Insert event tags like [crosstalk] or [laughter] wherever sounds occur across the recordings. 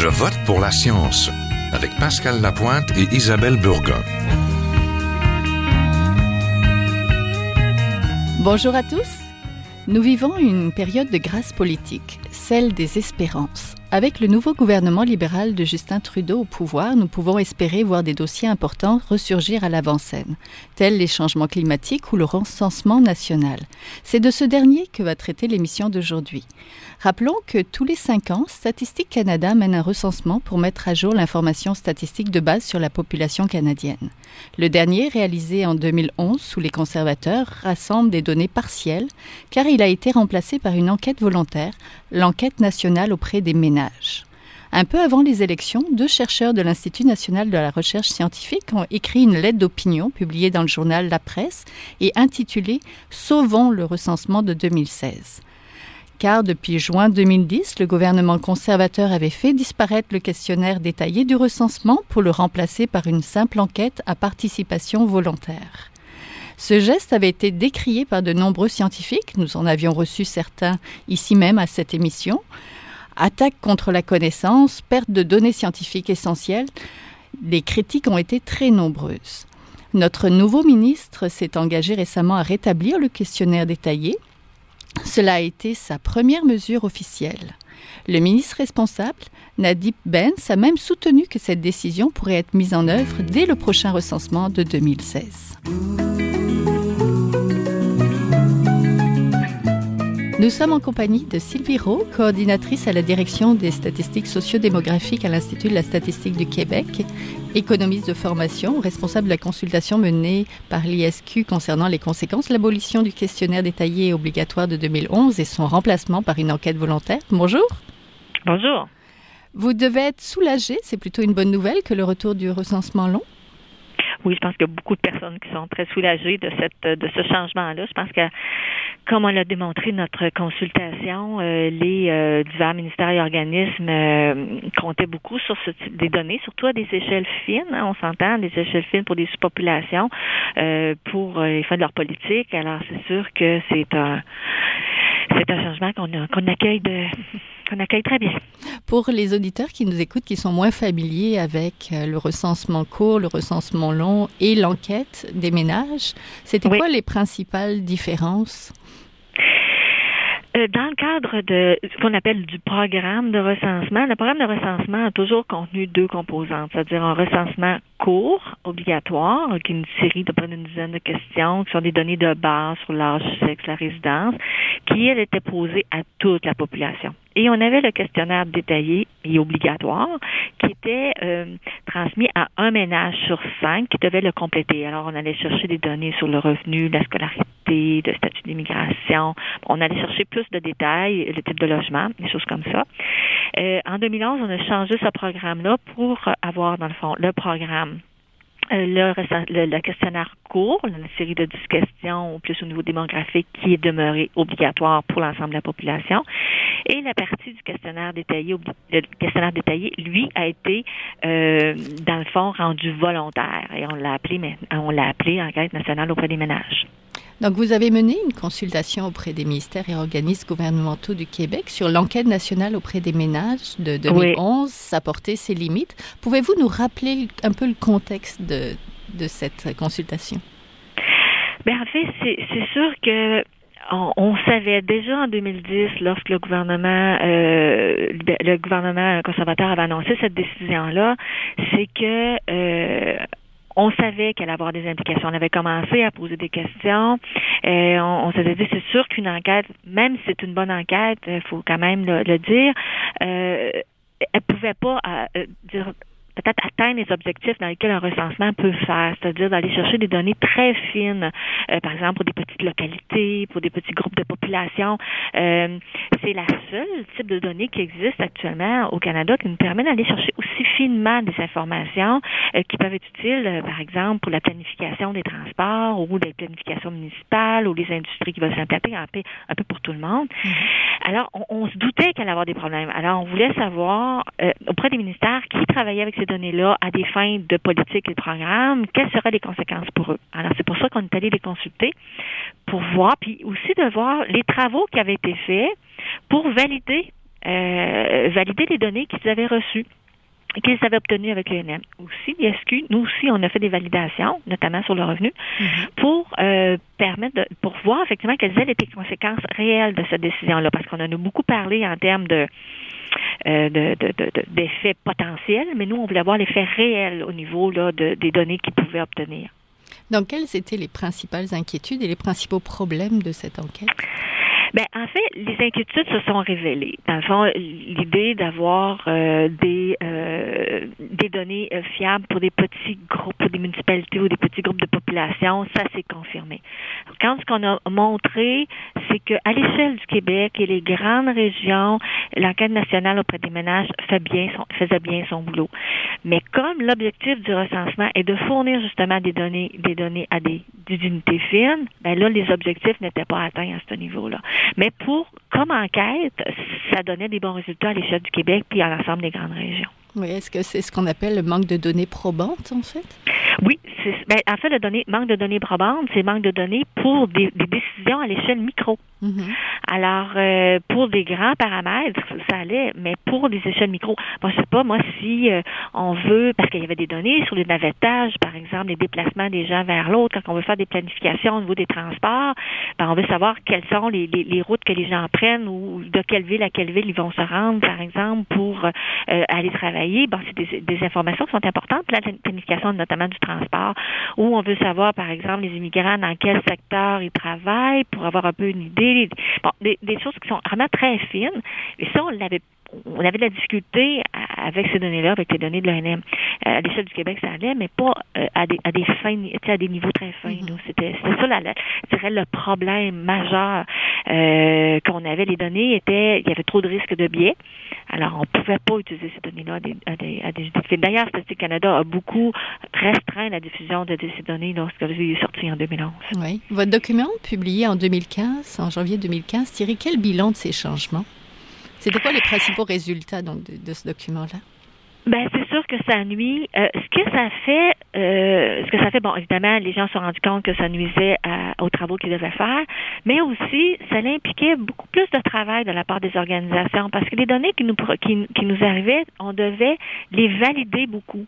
Je vote pour la science avec Pascal Lapointe et Isabelle Burgon. Bonjour à tous. Nous vivons une période de grâce politique, celle des espérances. Avec le nouveau gouvernement libéral de Justin Trudeau au pouvoir, nous pouvons espérer voir des dossiers importants ressurgir à l'avant-scène, tels les changements climatiques ou le recensement national. C'est de ce dernier que va traiter l'émission d'aujourd'hui. Rappelons que tous les cinq ans, Statistique Canada mène un recensement pour mettre à jour l'information statistique de base sur la population canadienne. Le dernier, réalisé en 2011 sous les conservateurs, rassemble des données partielles car il a été remplacé par une enquête volontaire, l'enquête nationale auprès des ménages. Un peu avant les élections, deux chercheurs de l'Institut national de la recherche scientifique ont écrit une lettre d'opinion publiée dans le journal La Presse et intitulée Sauvons le recensement de 2016 car depuis juin 2010, le gouvernement conservateur avait fait disparaître le questionnaire détaillé du recensement pour le remplacer par une simple enquête à participation volontaire. Ce geste avait été décrié par de nombreux scientifiques, nous en avions reçu certains ici même à cette émission. Attaque contre la connaissance, perte de données scientifiques essentielles, les critiques ont été très nombreuses. Notre nouveau ministre s'est engagé récemment à rétablir le questionnaire détaillé cela a été sa première mesure officielle. Le ministre responsable, Nadip Benz, a même soutenu que cette décision pourrait être mise en œuvre dès le prochain recensement de 2016. Nous sommes en compagnie de Sylvie Rowe, coordinatrice à la direction des statistiques sociodémographiques à l'Institut de la statistique du Québec, économiste de formation, responsable de la consultation menée par l'ISQ concernant les conséquences de l'abolition du questionnaire détaillé et obligatoire de 2011 et son remplacement par une enquête volontaire. Bonjour. Bonjour. Vous devez être soulagé, c'est plutôt une bonne nouvelle que le retour du recensement long oui, je pense qu'il y a beaucoup de personnes qui sont très soulagées de cette de ce changement-là. Je pense que, comme on l'a démontré notre consultation, euh, les euh, divers ministères et organismes euh, comptaient beaucoup sur ce des données, surtout à des échelles fines. Hein, on s'entend, des échelles fines pour des sous-populations, pour les fins de leur politique. Alors, c'est sûr que c'est un c'est un changement qu'on qu'on accueille de qu'on accueille très bien. Pour les auditeurs qui nous écoutent, qui sont moins familiers avec euh, le recensement court, le recensement long et l'enquête des ménages, c'était quoi les principales différences? Euh, dans le cadre de ce qu'on appelle du programme de recensement, le programme de recensement a toujours contenu deux composantes, c'est-à-dire un recensement court, obligatoire, qui est une série de près d'une dizaine de questions, qui sont des données de base sur l'âge, sexe, la résidence, qui, elle, était posée à toute la population. Et on avait le questionnaire détaillé et obligatoire qui était euh, transmis à un ménage sur cinq qui devait le compléter. Alors, on allait chercher des données sur le revenu, la scolarité, le statut d'immigration. On allait chercher plus de détails, le type de logement, des choses comme ça. Euh, en 2011, on a changé ce programme-là pour avoir, dans le fond, le programme euh, le, le, questionnaire court, la série de 10 questions, plus au niveau démographique, qui est demeuré obligatoire pour l'ensemble de la population. Et la partie du questionnaire détaillé, le questionnaire détaillé, lui, a été, euh, dans le fond, rendu volontaire. Et on l'a appelé, on l'a appelé enquête nationale auprès des ménages. Donc, vous avez mené une consultation auprès des ministères et organismes gouvernementaux du Québec sur l'enquête nationale auprès des ménages de 2011, sa portée, ses limites. Pouvez-vous nous rappeler un peu le contexte de, de cette consultation? Bien, en fait, c'est sûr que on, savait déjà en 2010, lorsque le gouvernement, euh, le gouvernement conservateur avait annoncé cette décision-là, c'est que euh, on savait qu'elle allait avoir des implications. On avait commencé à poser des questions. Et on, on s'était dit, c'est sûr qu'une enquête, même si c'est une bonne enquête, il faut quand même le, dire, euh, elle pouvait pas euh, dire peut-être atteindre les objectifs dans lesquels un recensement peut faire, c'est-à-dire d'aller chercher des données très fines, euh, par exemple pour des petites localités, pour des petits groupes de population. Euh, c'est la seule type de données qui existe actuellement au Canada qui nous permet d'aller chercher aussi finement des informations euh, qui peuvent être utiles, par exemple, pour la planification des transports ou des planifications municipales ou les industries qui vont s'implanter un peu, un peu pour tout le monde. Mm-hmm. Alors, on, on, se doutait qu'elle allait avoir des problèmes. Alors, on voulait savoir auprès des ministères qui travaillaient avec ces données-là à des fins de politique et de programme, quelles seraient les conséquences pour eux? Alors, c'est pour ça qu'on est allé les consulter pour voir, puis aussi de voir les travaux qui avaient été faits pour valider valider les données qu'ils avaient reçues qu'ils avaient obtenues avec l'ENM. Aussi, l'ISQ, nous aussi, on a fait des validations, notamment sur le revenu, mm-hmm. pour permettre de, pour voir effectivement quelles étaient les conséquences réelles de cette décision-là, parce qu'on en a beaucoup parlé en termes de euh, d'effets potentiels, mais nous, on voulait voir l'effet réel au niveau là, de, des données qu'ils pouvaient obtenir. Donc, quelles étaient les principales inquiétudes et les principaux problèmes de cette enquête? Ben, en fait, les inquiétudes se sont révélées. Dans le fond, l'idée d'avoir euh, des euh, des données euh, fiables pour des petits groupes, pour des municipalités ou des petits groupes de population, ça s'est confirmé. Quand ce qu'on a montré, c'est qu'à l'échelle du Québec et les grandes régions, l'enquête nationale auprès des ménages faisait bien son boulot. Mais comme l'objectif du recensement est de fournir justement des données, des données à des, des unités fines, ben là, les objectifs n'étaient pas atteints à ce niveau-là. Mais pour, comme enquête, ça donnait des bons résultats à l'échelle du Québec puis à l'ensemble des grandes régions. Oui, est-ce que c'est ce qu'on appelle le manque de données probantes, en fait? Oui, ben, en fait, le données, manque de données probantes, c'est manque de données pour des, décisions à l'échelle micro. Mm-hmm. Alors, euh, pour des grands paramètres, ça allait, mais pour des échelles micro, moi, je sais pas, moi, si euh, on veut, parce qu'il y avait des données sur les navettages, par exemple, les déplacements des gens vers l'autre, quand on veut faire des planifications au niveau des transports, ben, on veut savoir quelles sont les, les, routes que les gens prennent ou de quelle ville à quelle ville ils vont se rendre, par exemple, pour euh, aller travailler. Bon, c'est des, des, informations qui sont importantes la planification, notamment du transport, où on veut savoir, par exemple, les immigrants dans quel secteur ils travaillent pour avoir un peu une idée. Bon, des, des choses qui sont vraiment très fines. Et ça, on l'avait on avait de la difficulté avec ces données-là, avec les données de l'ONM. Euh, à l'échelle du Québec, ça allait, mais pas euh, à des à des fins, à des niveaux très fins. Mm-hmm. C'était ça, la, je dirais, le problème majeur euh, qu'on avait. Les données étaient, il y avait trop de risques de biais. Alors, on ne pouvait pas utiliser ces données-là à des, à des, à D'ailleurs, Statistique Canada a beaucoup restreint la diffusion de, ces données lorsque est sorti en 2011. Oui. Votre document, publié en 2015, en janvier 2015, tirait quel bilan de ces changements? C'était quoi les principaux résultats donc, de, ce document-là? Ben que ça nuit. Euh, ce que ça fait, euh, ce que ça fait, bon, évidemment, les gens se sont rendus compte que ça nuisait aux travaux qu'ils devaient faire, mais aussi ça impliquait beaucoup plus de travail de la part des organisations parce que les données qui nous qui, nous arrivaient, on devait les valider beaucoup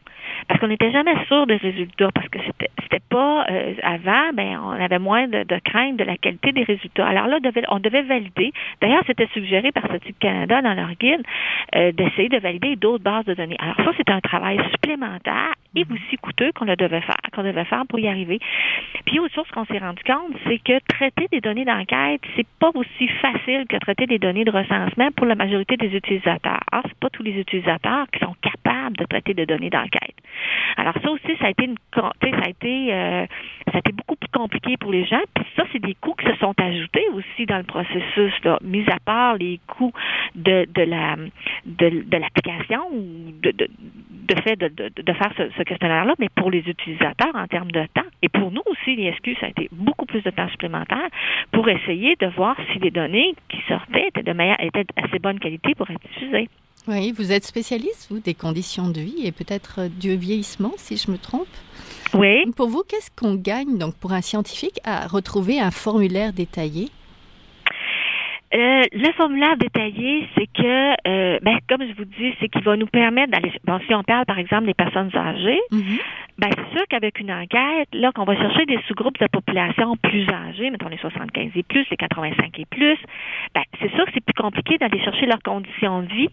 parce qu'on n'était jamais sûr des résultats parce que c'était c'était pas euh, avant, ben on avait moins de, de, crainte de la qualité des résultats. Alors là, on devait valider. D'ailleurs, c'était suggéré par Statistique Canada dans leur guide d'essayer de valider d'autres bases de données. Alors ça, c'est un travail supplémentaire et mhm. aussi coûteux qu'on devait faire, qu'on devait faire pour y arriver. Puis autre chose qu'on s'est rendu compte, c'est que traiter des données d'enquête, c'est pas aussi facile que traiter des données de recensement pour la majorité des utilisateurs. Alors, c'est pas tous les utilisateurs qui sont capables de traiter des données d'enquête. Alors ça aussi, ça a été une, ça a été, euh, ça a été beaucoup plus compliqué pour les gens. Puis ça, c'est des coûts qui se sont ajoutés aussi dans le processus, là, mis à part les coûts de, de la de, de l'application ou de, de, de fait de, de, faire ce, questionnaire-là, mais pour les utilisateurs en termes de temps. Et pour nous aussi, l'ISQ, ça a été beaucoup plus de temps supplémentaire pour essayer de voir si les données qui sortaient étaient de meilleure, étaient assez bonne qualité pour être diffusées. Oui, vous êtes spécialiste, vous, des conditions de vie et peut-être du vieillissement, si je me trompe. Oui. Pour vous, qu'est-ce qu'on gagne donc pour un scientifique à retrouver un formulaire détaillé? Euh, le formulaire détaillé, c'est que, euh, ben, comme je vous dis, c'est qu'il va nous permettre d'aller. Bon, si on parle, par exemple, des personnes âgées, mm-hmm. ben, c'est sûr qu'avec une enquête, là, qu'on va chercher des sous-groupes de population plus âgés, mettons les 75 et plus, les 85 et plus, ben, c'est sûr que c'est plus compliqué d'aller chercher leurs conditions de vie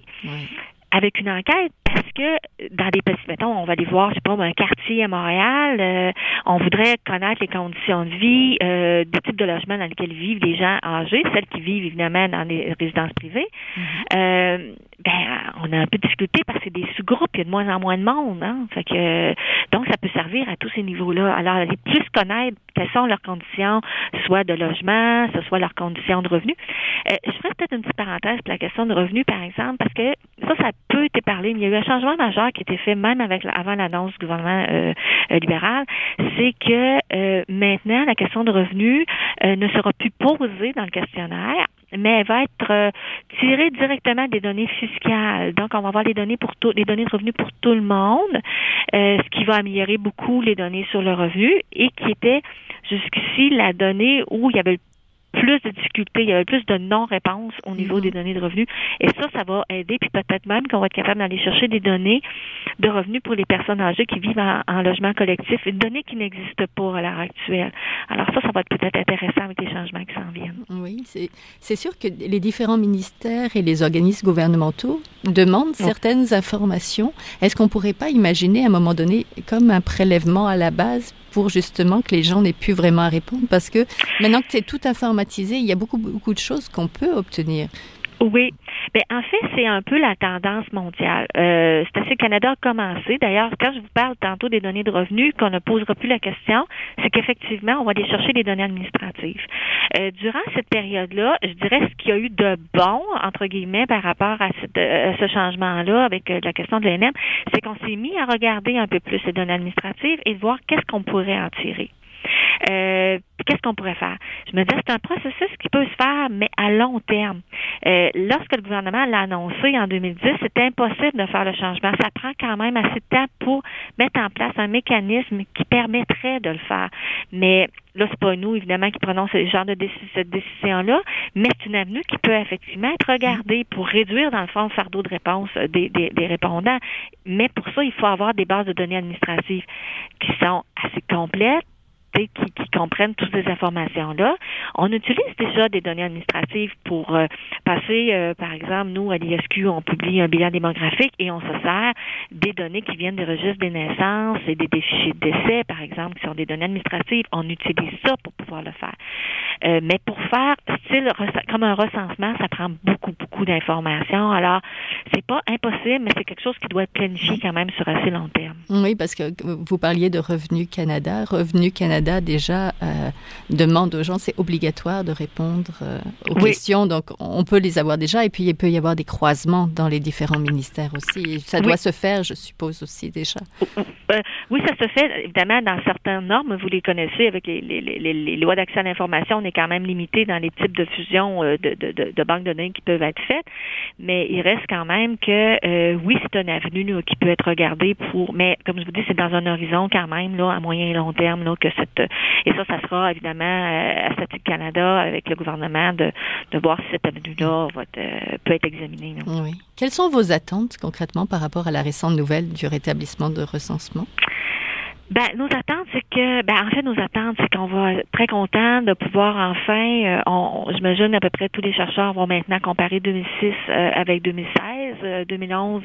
avec une enquête parce que dans des petits, mettons, on va aller voir, je sais pas, un quartier à Montréal, euh, on voudrait connaître les conditions de vie, euh, des types de logements dans lesquels vivent les gens âgés, celles qui vivent évidemment dans les résidences privées. Mm-hmm. euh, ben, on a un peu de difficulté parce que c'est des sous-groupes, il y a de moins en moins de monde, hein. Fait que, donc, ça peut servir à tous ces niveaux-là. Alors, aller plus connaître quelles sont leurs conditions, soit de logement, soit leurs conditions de revenus. Euh, je ferais peut-être une petite parenthèse pour la question de revenus, par exemple, parce que ça, ça peut être parlé. Il y a eu un changement majeur qui a été fait même avec avant l'annonce du gouvernement euh, euh, libéral, c'est que maintenant, la question de revenus ne sera plus posée dans le questionnaire mais elle va être euh, tirée directement des données fiscales. Donc, on va avoir les données pour tout, les données de revenus pour tout le monde, euh, ce qui va améliorer beaucoup les données sur le revenu et qui était jusqu'ici la donnée où il y avait plus de difficultés, il y avait plus de non-réponses au niveau Mhm. des données de revenus. Et ça, ça va aider, puis peut-être même qu'on va être capable d'aller chercher des données de revenus pour les personnes âgées qui vivent en, en logement collectif, une donnée qui n'existe pas à l'heure actuelle. Alors ça, ça va être peut-être intéressant avec les changements qui s'en viennent. Oui, c'est c'est sûr que les différents ministères et les organismes gouvernementaux demandent certaines informations. Est-ce qu'on pourrait pas imaginer à un moment donné comme un prélèvement à la base pour justement que les gens n'aient plus vraiment à répondre Parce que maintenant que c'est tout informatisé, il y a beaucoup, beaucoup de choses qu'on peut obtenir. Oui. Ben, en fait, c'est un peu la tendance mondiale. Euh, c'est assez Canada a commencé. D'ailleurs, quand je vous parle tantôt des données de revenus, qu'on ne posera plus la question, c'est qu'effectivement, on va aller chercher les données administratives. Euh, durant cette période-là, je dirais ce qu'il y a eu de bon, entre guillemets, par rapport à, cette- à ce changement-là avec euh, la question de l'ENM, c'est qu'on s'est mis à regarder un peu plus les données administratives et de voir qu'est-ce qu'on pourrait en tirer. Euh, qu'est-ce qu'on pourrait faire? Je me disais, c'est un processus qui peut se faire, mais à long terme. Euh, lorsque le gouvernement l'a annoncé en 2010, c'était impossible de faire le changement. Ça prend quand même assez de temps pour mettre en place un mécanisme qui permettrait de le faire. Mais là, c'est pas nous, évidemment, qui prenons ce genre de déci- cette décision-là, mais c'est une avenue qui peut effectivement être regardée pour réduire, dans le fond, le fardeau de réponse des, des, des répondants. Mais pour ça, il faut avoir des bases de données administratives qui sont assez complètes, qui, comprennent toutes ces informations-là. On utilise déjà des données administratives pour euh, passer, euh, par exemple, nous, à l'ISQ, on publie un bilan démographique et on se sert des données qui viennent des registres des naissances et des, des fichiers de décès, par exemple, qui sont des données administratives. On utilise ça pour pouvoir le faire. Euh, mais pour faire style comme un recensement, ça prend beaucoup, beaucoup d'informations. Alors, c'est pas impossible, mais c'est quelque chose qui doit être planifié quand même sur assez long terme. Oui, parce que vous parliez de Revenu Canada. Revenu Canada déjà euh, demande aux gens, c'est obligatoire de répondre euh, aux oui. questions, donc on peut les avoir déjà, et puis il peut y avoir des croisements dans les différents ministères aussi. Ça doit oui. se faire, je suppose aussi déjà. [laughs] Euh, oui, ça se fait évidemment dans certaines normes. Vous les connaissez avec les, les, les, les lois d'accès à l'information. On est quand même limité dans les types de fusion de, de, de, de, banques de données qui peuvent être faites, mais il reste quand même que euh, oui, c'est une avenue là, qui peut être regardée pour, mais comme je vous dis, c'est dans un horizon quand même là à moyen et long terme là que cette et ça, ça sera évidemment à Statique Canada avec le gouvernement de, de voir si cette avenue-là peut être examinée. Là. Oui. Quelles sont vos attentes concrètement par rapport à la récente nouvelle du rétablissement de recensement? Ben, nos attentes, c'est que, ben, en fait, nos attentes, c'est qu'on va être très content de pouvoir enfin, euh, on, j'imagine à peu près tous les chercheurs vont maintenant comparer 2006 euh, avec 2016. Euh, 2011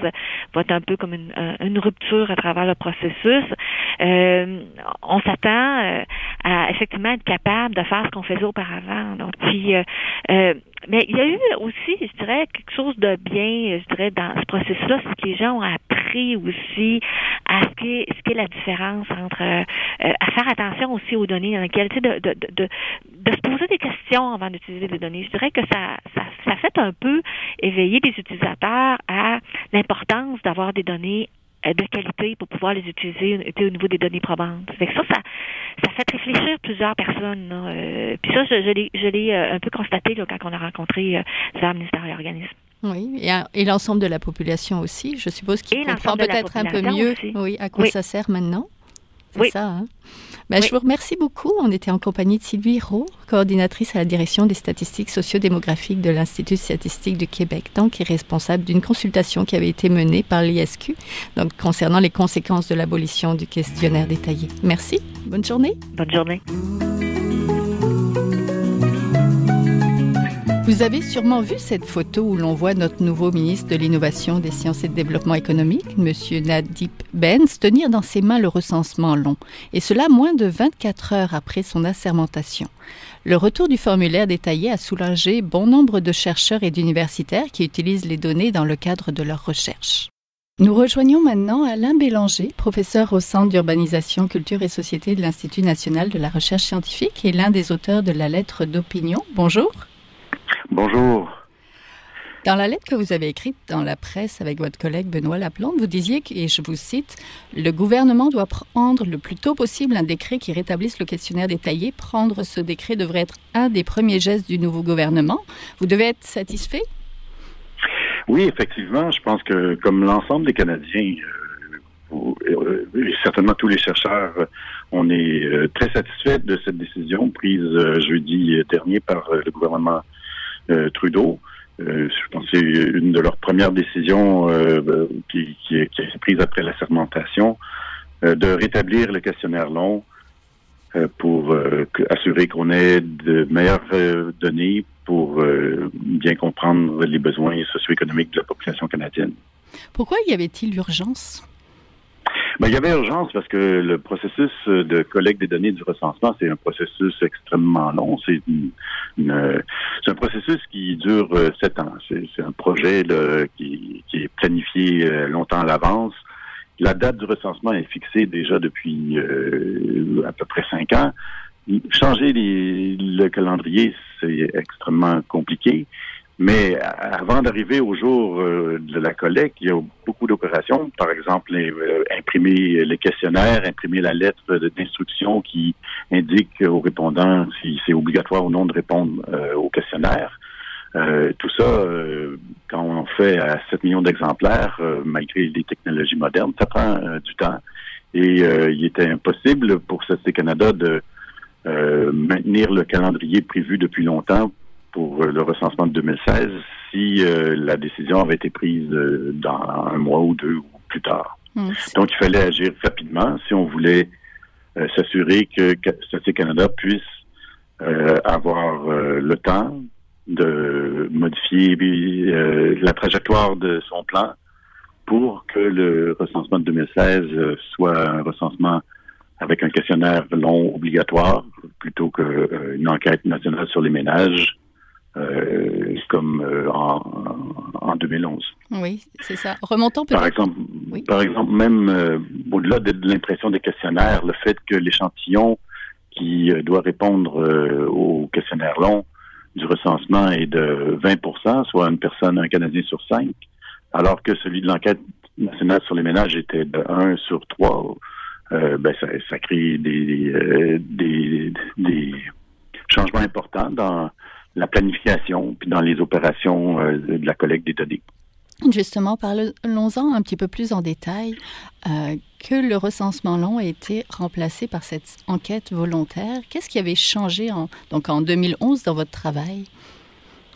va être un peu comme une, une rupture à travers le processus. on s'attend à effectivement être capable de faire ce qu'on faisait auparavant. Donc, puis, mais il y a eu aussi, je dirais, quelque chose de bien, je dirais, dans ce processus-là, c'est que les gens ont appris aussi à ce qu'est ce qu'est la différence entre euh, à faire attention aussi aux données dans lesquelles, tu sais, de, de, de, de, se poser des questions avant d'utiliser des données. Je dirais que ça, ça, ça fait un peu éveiller les utilisateurs à l'importance d'avoir des données de qualité pour pouvoir les utiliser au niveau des données probantes. Fait que ça, ça, ça fait réfléchir plusieurs personnes. Là. Euh, puis ça, je, je l'ai, je l'ai euh, un peu constaté là, quand on a rencontré euh, divers ministères et organismes. Oui, et, et l'ensemble de la population aussi, je suppose qu'il comprend peut-être un peu mieux oui, à quoi oui. ça sert maintenant. C'est oui. ça. Hein? Ben, oui. Je vous remercie beaucoup. On était en compagnie de Sylvie Roux, coordinatrice à la direction des statistiques sociodémographiques de l'Institut statistique du Québec, donc qui est responsable d'une consultation qui avait été menée par l'ISQ donc, concernant les conséquences de l'abolition du questionnaire détaillé. Merci. Bonne journée. Bonne journée. Vous avez sûrement vu cette photo où l'on voit notre nouveau ministre de l'Innovation, des Sciences et du Développement économique, M. Nadip Benz, tenir dans ses mains le recensement long, et cela moins de 24 heures après son assermentation. Le retour du formulaire détaillé a soulagé bon nombre de chercheurs et d'universitaires qui utilisent les données dans le cadre de leurs recherches. Nous rejoignons maintenant Alain Bélanger, professeur au Centre d'urbanisation, culture et société de l'Institut national de la recherche scientifique et l'un des auteurs de la lettre d'opinion. Bonjour. Bonjour. Dans la lettre que vous avez écrite dans la presse avec votre collègue Benoît Laplante, vous disiez, et je vous cite, Le gouvernement doit prendre le plus tôt possible un décret qui rétablisse le questionnaire détaillé. Prendre ce décret devrait être un des premiers gestes du nouveau gouvernement. Vous devez être satisfait? Oui, effectivement. Je pense que, comme l'ensemble des Canadiens, euh, certainement tous les chercheurs, on est très satisfaits de cette décision prise jeudi dernier par le gouvernement Trudeau. je pense que c'est une de leurs premières décisions qui, qui, qui, est prise après la sermentation de rétablir le questionnaire long euh, pour euh, assurer qu'on ait de meilleures euh, données pour bien comprendre les besoins socio-économiques de la population canadienne. Pourquoi y avait-il urgence? Ben, il y avait urgence parce que le processus de collecte des données du recensement, c'est un processus extrêmement long. C'est un processus qui dure sept ans. C'est un projet qui, qui, est planifié longtemps à l'avance. La date du recensement est fixée déjà depuis euh, à peu près cinq ans. Changer le calendrier, c'est extrêmement compliqué. Mais avant d'arriver au jour euh, de la collecte, il y a beaucoup d'opérations. Par exemple, euh, imprimer les questionnaires, imprimer la lettre d'instruction qui indique aux répondants si c'est obligatoire ou non de répondre au questionnaire. Euh, tout ça, euh, quand on fait à 7 millions d'exemplaires, euh, malgré les technologies modernes, ça prend du temps. Et il était impossible pour CST Canada de maintenir le calendrier prévu depuis longtemps pour le recensement de 2016 si la décision avait été prise dans un mois ou deux ou plus tard. Mmh. Donc, il fallait agir rapidement si on voulait s'assurer que CST Canada puisse avoir le temps de modifier euh, la trajectoire de son plan pour que le recensement de 2016 euh, soit un recensement avec un questionnaire long obligatoire plutôt qu'une euh, enquête nationale sur les ménages comme en, 2011. Oui, c'est ça. Remontons peut-être. Par exemple, par exemple même au-delà de, l'impression des questionnaires, le fait que l'échantillon qui doit répondre au questionnaire long du recensement est de 20% soit une personne, un Canadien sur cinq, alors que celui de l'enquête nationale sur les ménages était de 1 sur 3. Euh, ben ça, ça, crée des, euh, des, des, changements importants dans la planification puis dans les opérations euh, de la collecte des données. Justement, parlons-en un petit peu plus en détail. Euh, que le recensement long a été remplacé par cette enquête volontaire. Qu'est-ce qui avait changé en, donc en 2011 dans votre travail?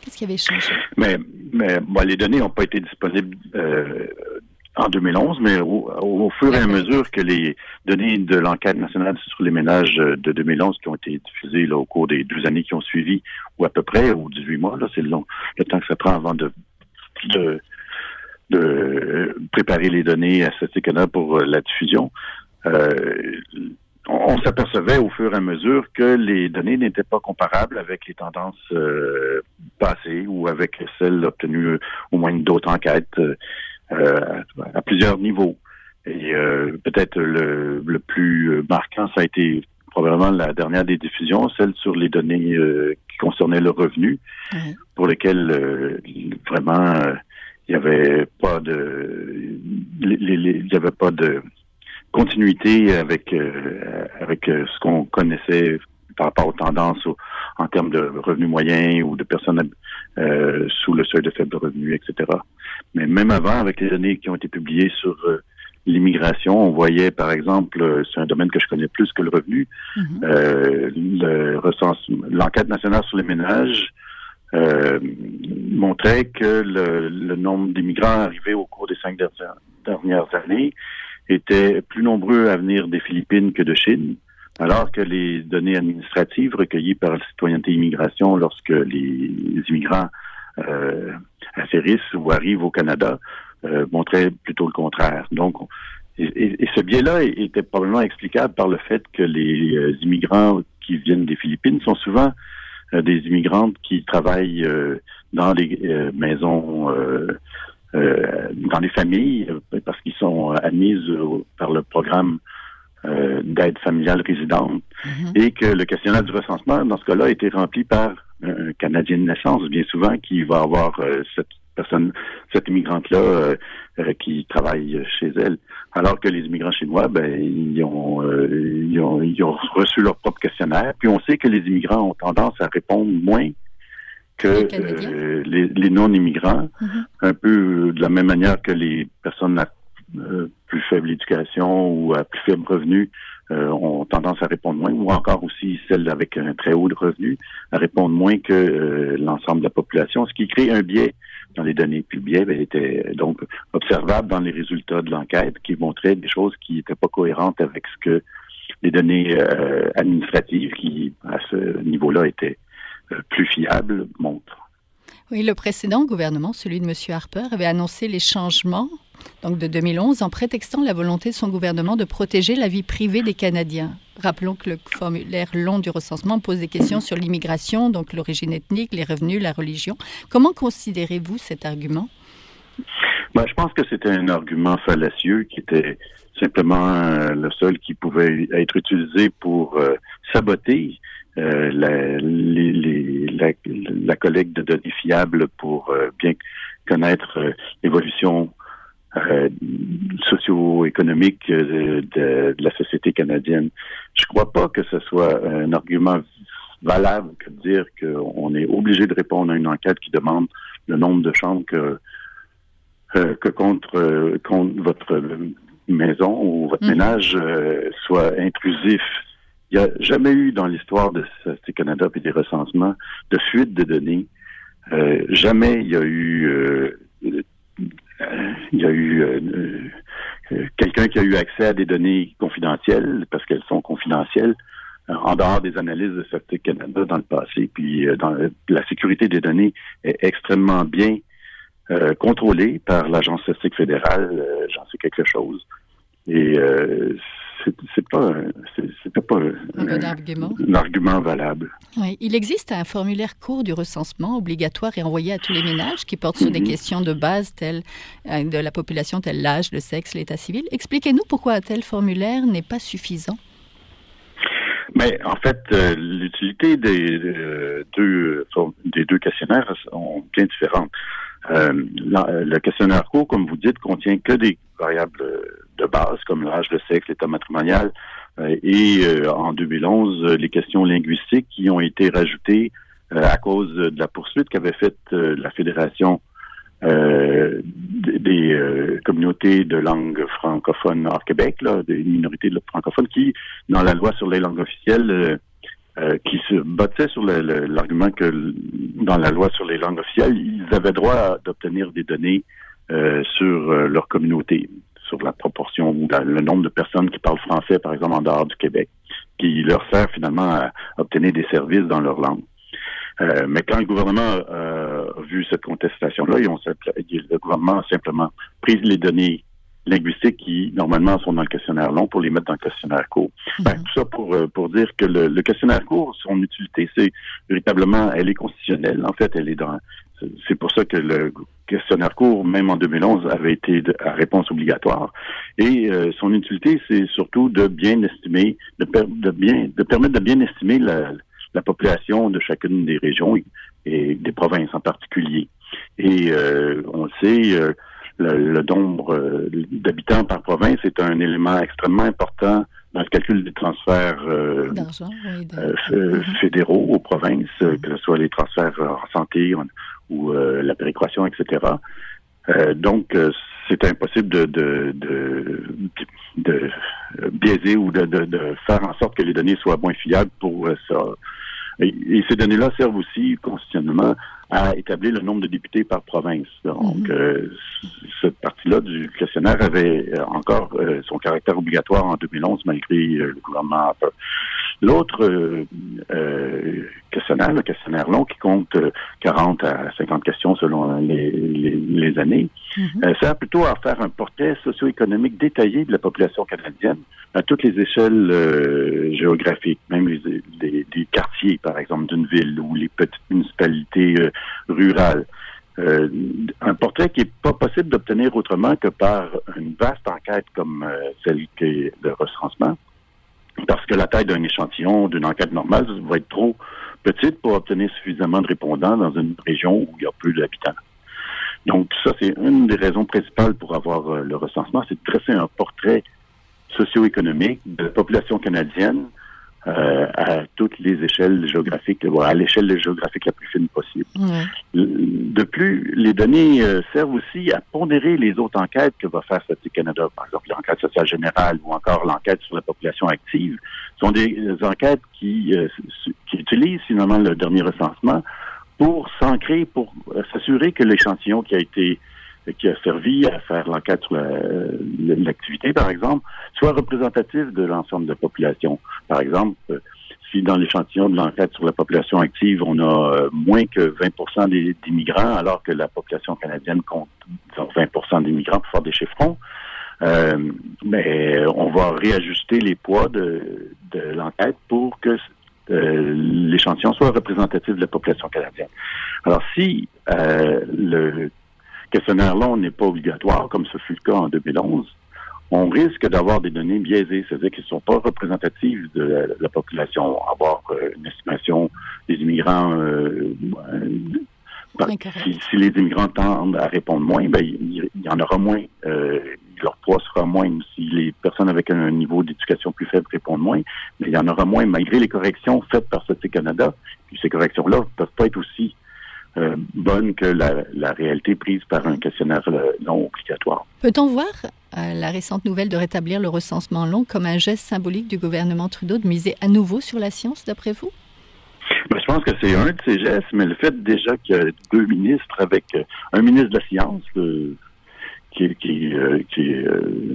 Qu'est-ce qui avait changé? Mais, mais les données n'ont pas été disponibles euh, en 2011, mais au, fur et à mesure que les données de l'enquête nationale sur les ménages de 2011 qui ont été diffusées là, au cours des 12 années qui ont suivi, ou à peu près, ou 18 mois, là, c'est le, le temps que ça prend avant de, de de préparer les données à Statistique pour euh, la diffusion, euh, on, s'apercevait au fur et à mesure que les données n'étaient pas comparables avec les tendances euh, passées ou avec celles obtenues au moins d'autres enquêtes à plusieurs niveaux. Et peut-être le, le, plus marquant, ça a été probablement la dernière des diffusions, celle sur les données qui concernaient le revenu, pour lesquelles vraiment il n'y avait pas de il y avait pas de continuité avec euh, avec euh, ce qu'on connaissait par rapport aux tendances en termes de revenus moyens ou de personnes euh, sous le seuil de faible revenu, etc. Mais même avant, avec les données qui ont été publiées sur l'immigration, on voyait, par exemple, c'est un domaine que je connais plus que le revenu, mm-hmm. le l'enquête nationale sur les ménages euh, montrait que le, nombre d'immigrants arrivés au cours des cinq dernières années était plus nombreux à venir des Philippines que de Chine, alors que les données administratives recueillies par la citoyenneté immigration lorsque les, immigrants euh, atterrissent ou arrivent au Canada euh, montraient plutôt le contraire. Donc, et, ce biais-là était probablement explicable par le fait que les euh, immigrants qui viennent des Philippines sont souvent euh, des immigrantes qui travaillent euh, dans les maisons, dans les familles, parce qu'ils sont admises par le programme d'aide familiale résidente, mm-hmm. et que le questionnaire du recensement, dans ce cas-là, a été rempli par un Canadien de naissance, bien souvent, qui va avoir cette personne, cette immigrante-là euh, euh, qui travaille chez elle. Alors que les immigrants chinois, ben, ils ont, euh, ils ont, ils ont reçu leur propre questionnaire. Puis on sait que les immigrants ont tendance à répondre moins que les, non-immigrants, mm-hmm. un peu de la même manière que les personnes plus faible éducation ou à plus faible revenu ont tendance à répondre moins, ou encore aussi celles avec un très haut de revenu à répondre moins que l'ensemble de la population, ce qui crée un biais dans les données. Puis le biais ben, était donc observable dans les résultats de l'enquête qui montraient des choses qui n'étaient pas cohérentes avec ce que les données administratives qui, à ce niveau-là, étaient plus fiables, montrent. Oui, le précédent gouvernement, celui de M. Harper, avait annoncé les changements donc de 2011 en prétextant la volonté de son gouvernement de protéger la vie privée des Canadiens. Rappelons que le formulaire long du recensement pose des questions sur l'immigration, donc l'origine ethnique, les revenus, la religion. Comment considérez-vous cet argument? Ben, Je pense que c'était un argument fallacieux qui était simplement euh, le seul qui pouvait être utilisé pour euh, saboter euh, la, la, collecte de données fiables pour bien connaître euh, socio-économique de, de, la société canadienne. Je ne crois pas que ce soit un argument valable que de dire qu'on est obligé de répondre à une enquête qui demande le nombre de chambres que, que contre, contre votre maison ou votre mm-hmm. ménage soit intrusif il n'y a jamais eu dans l'histoire de Statistique Canada et des recensements de fuite de données. Euh, jamais il y a eu euh, il y a eu euh, quelqu'un qui a eu accès à des données confidentielles parce qu'elles sont confidentielles en dehors des analyses de Statistique Canada dans le passé. Puis dans la sécurité des données est extrêmement bien contrôlée par l'Agence statistique fédérale. J'en sais quelque chose. Et c'est pas, pas un, argument. un, argument. valable. Oui. Il existe un formulaire court du recensement obligatoire et envoyé à tous les ménages qui porte sur des mhm. questions de base telles euh, de la population, telles l'âge, le sexe, l'état civil. Expliquez-nous pourquoi un tel formulaire n'est pas suffisant. Mais en fait, euh, l'utilité des, euh, deux, des deux questionnaires sont bien différentes. Le questionnaire court, comme vous dites, contient que des variables de base comme l'âge, le sexe, l'état matrimonial, euh, et euh, en 2011, euh, les questions linguistiques qui ont été rajoutées à cause de la poursuite qu'avait faite la Fédération des communautés de langue francophone hors Québec, là, des minorités de francophones, qui, dans la loi sur les langues officielles, qui se battaient sur l'argument que dans la loi sur les langues officielles, ils avaient droit d'obtenir des données sur leur communauté sur la proportion ou le nombre de personnes qui parlent français, par exemple, en dehors du Québec, qui leur sert finalement à obtenir des services dans leur langue. Euh, mais quand le gouvernement euh, a vu cette contestation-là, le gouvernement a simplement pris les données linguistiques qui, normalement, sont dans le questionnaire long pour les mettre dans le questionnaire court. Ben, mhm. tout ça pour, euh, pour dire que le, le questionnaire court, son utilité, c'est véritablement, elle est constitutionnelle. En fait, elle est dans, c'est pour ça que le questionnaire court, même en 2011, avait été à réponse obligatoire. Et euh, son utilité, c'est surtout de bien estimer, de, de, bien, de permettre de bien estimer la, la, population de chacune des régions et, des provinces en particulier. Et euh, on le sait, euh, le, nombre d'habitants par province est un élément extrêmement important dans le calcul des transferts fédéraux aux provinces, que ce soit les transferts en santé, ou euh, la péréquation, etc. Euh, donc, euh, c'est impossible de, de, de, de, biaiser ou de, de, faire en sorte que les données soient moins fiables pour ça. Et, ces données-là servent aussi constitutionnellement à établir le nombre de députés par province. Donc, mm-hmm. cette partie-là du questionnaire avait encore son caractère obligatoire en 2011 malgré le gouvernement L'autre euh, euh, questionnaire, le questionnaire long, qui compte 40 euh, à 50 questions selon les, les, années, mm-hmm. sert plutôt à faire un portrait socio-économique détaillé de la population canadienne à toutes les échelles géographiques, même les, des quartiers, par exemple, d'une ville ou les petites municipalités rurales. un portrait qui n'est pas possible d'obtenir autrement que par une vaste enquête comme celle qui est le recensement, parce que la taille d'un échantillon d'une enquête normale va être trop petite pour obtenir suffisamment de répondants dans une région où il y a peu d'habitants. Donc ça, c'est une des raisons principales pour avoir euh, le recensement, c'est de dresser un portrait socio-économique de la population canadienne euh, à toutes les échelles géographiques, à l'échelle géographique la plus fine possible. De plus, les données euh, servent aussi à pondérer les autres enquêtes que va faire Statistique Canada, par exemple l'enquête sociale générale ou encore l'enquête sur la population active. Ce sont des enquêtes qui, euh, qui utilisent finalement le dernier recensement pour s'ancrer, pour s'assurer que l'échantillon qui a été qui a servi à faire l'enquête sur l'activité, par exemple, soit représentatif de l'ensemble de la population. Par exemple, euh, si dans l'échantillon de l'enquête sur la population active, on a euh, moins que 20% d'immigrants, alors que la population canadienne compte 20% d'immigrants pour faire des chiffrons, euh, mais on va réajuster les poids de, de l'enquête pour que euh, l'échantillon soit représentatif de la population canadienne. Alors, si euh, le questionnaire-là n'est pas obligatoire, comme ce fut le cas en 2011, on risque d'avoir des données biaisées, c'est-à-dire qu'elles ne sont pas représentatives de la, population. Avoir euh, une estimation des immigrants, euh, si, si, les immigrants tendent à répondre moins, ben, il, y en aura moins. Euh, leur poids sera moins. Si les personnes avec un niveau d'éducation plus faible répondent moins, mais il y en aura moins malgré les corrections faites par Statistique Canada. Puis ces corrections-là ne peuvent pas être aussi euh, bonne que la, réalité prise par un questionnaire euh, non obligatoire. Peut-on voir euh, la récente nouvelle de rétablir le recensement long comme un geste symbolique du gouvernement Trudeau de miser à nouveau sur la science, d'après vous? Ben, je pense que c'est un de ces gestes, mais le fait déjà qu'il y a deux ministres avec un ministre de la science qui, qui, qui est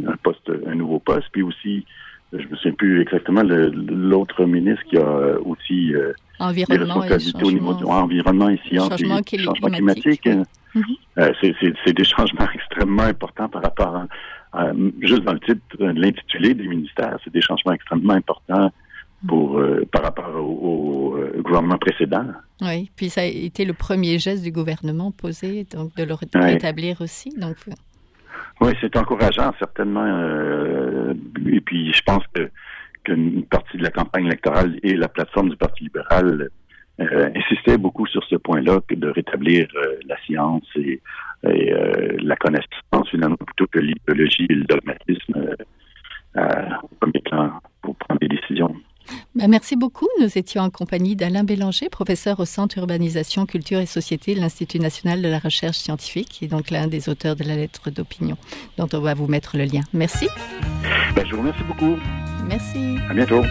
un poste, un nouveau poste, puis aussi je me souviens plus exactement l'autre ministre qui a aussi euh, environnement des responsabilités au niveau du environnement et changement, et changement climatique. Mm -hmm. c'est des changements [laughs] extrêmement importants par rapport à, juste dans le titre, l'intitulé des ministères, c'est des changements extrêmement importants pour euh, par rapport au, au, gouvernement précédent. Oui, puis ça a été le premier geste du gouvernement posé, donc de le rétablir aussi. Donc oui, c'est encourageant, certainement. Euh, et puis, je pense que qu'une partie de la campagne électorale et la plateforme du Parti libéral euh, insistait beaucoup sur ce point-là, que de rétablir euh, la science et, et euh, la connaissance, finalement, plutôt que l'idéologie et le dogmatisme au premier plan pour prendre des décisions. Ben, merci beaucoup. Nous étions en compagnie d'Alain Bélanger, professeur au Centre Urbanisation, Culture et Société de l'Institut national de la recherche scientifique et donc l'un des auteurs de la lettre d'opinion dont on va vous mettre le lien. Merci. Ben, je vous remercie beaucoup. Merci. À bientôt.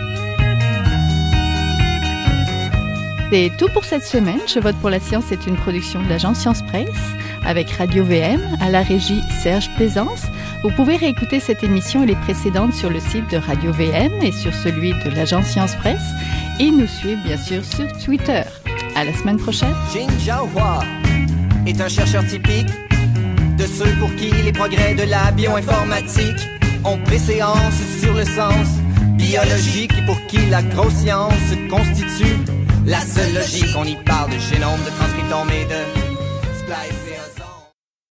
C'est tout pour cette semaine. Je vote pour la science est une production de l'agence Science Presse avec Radio VM à la régie Serge Plaisance. Vous pouvez réécouter cette émission et les précédentes sur le site de Radio VM et sur celui de l'agence Science Presse et nous suivre bien sûr sur Twitter. À la semaine prochaine. Jin Hua est un chercheur typique de ceux pour qui les progrès de la bioinformatique ont préséance sur le sens biologique et pour qui la grosse science constitue la seule logique, on y parle de génome, de transcriptome et de splice.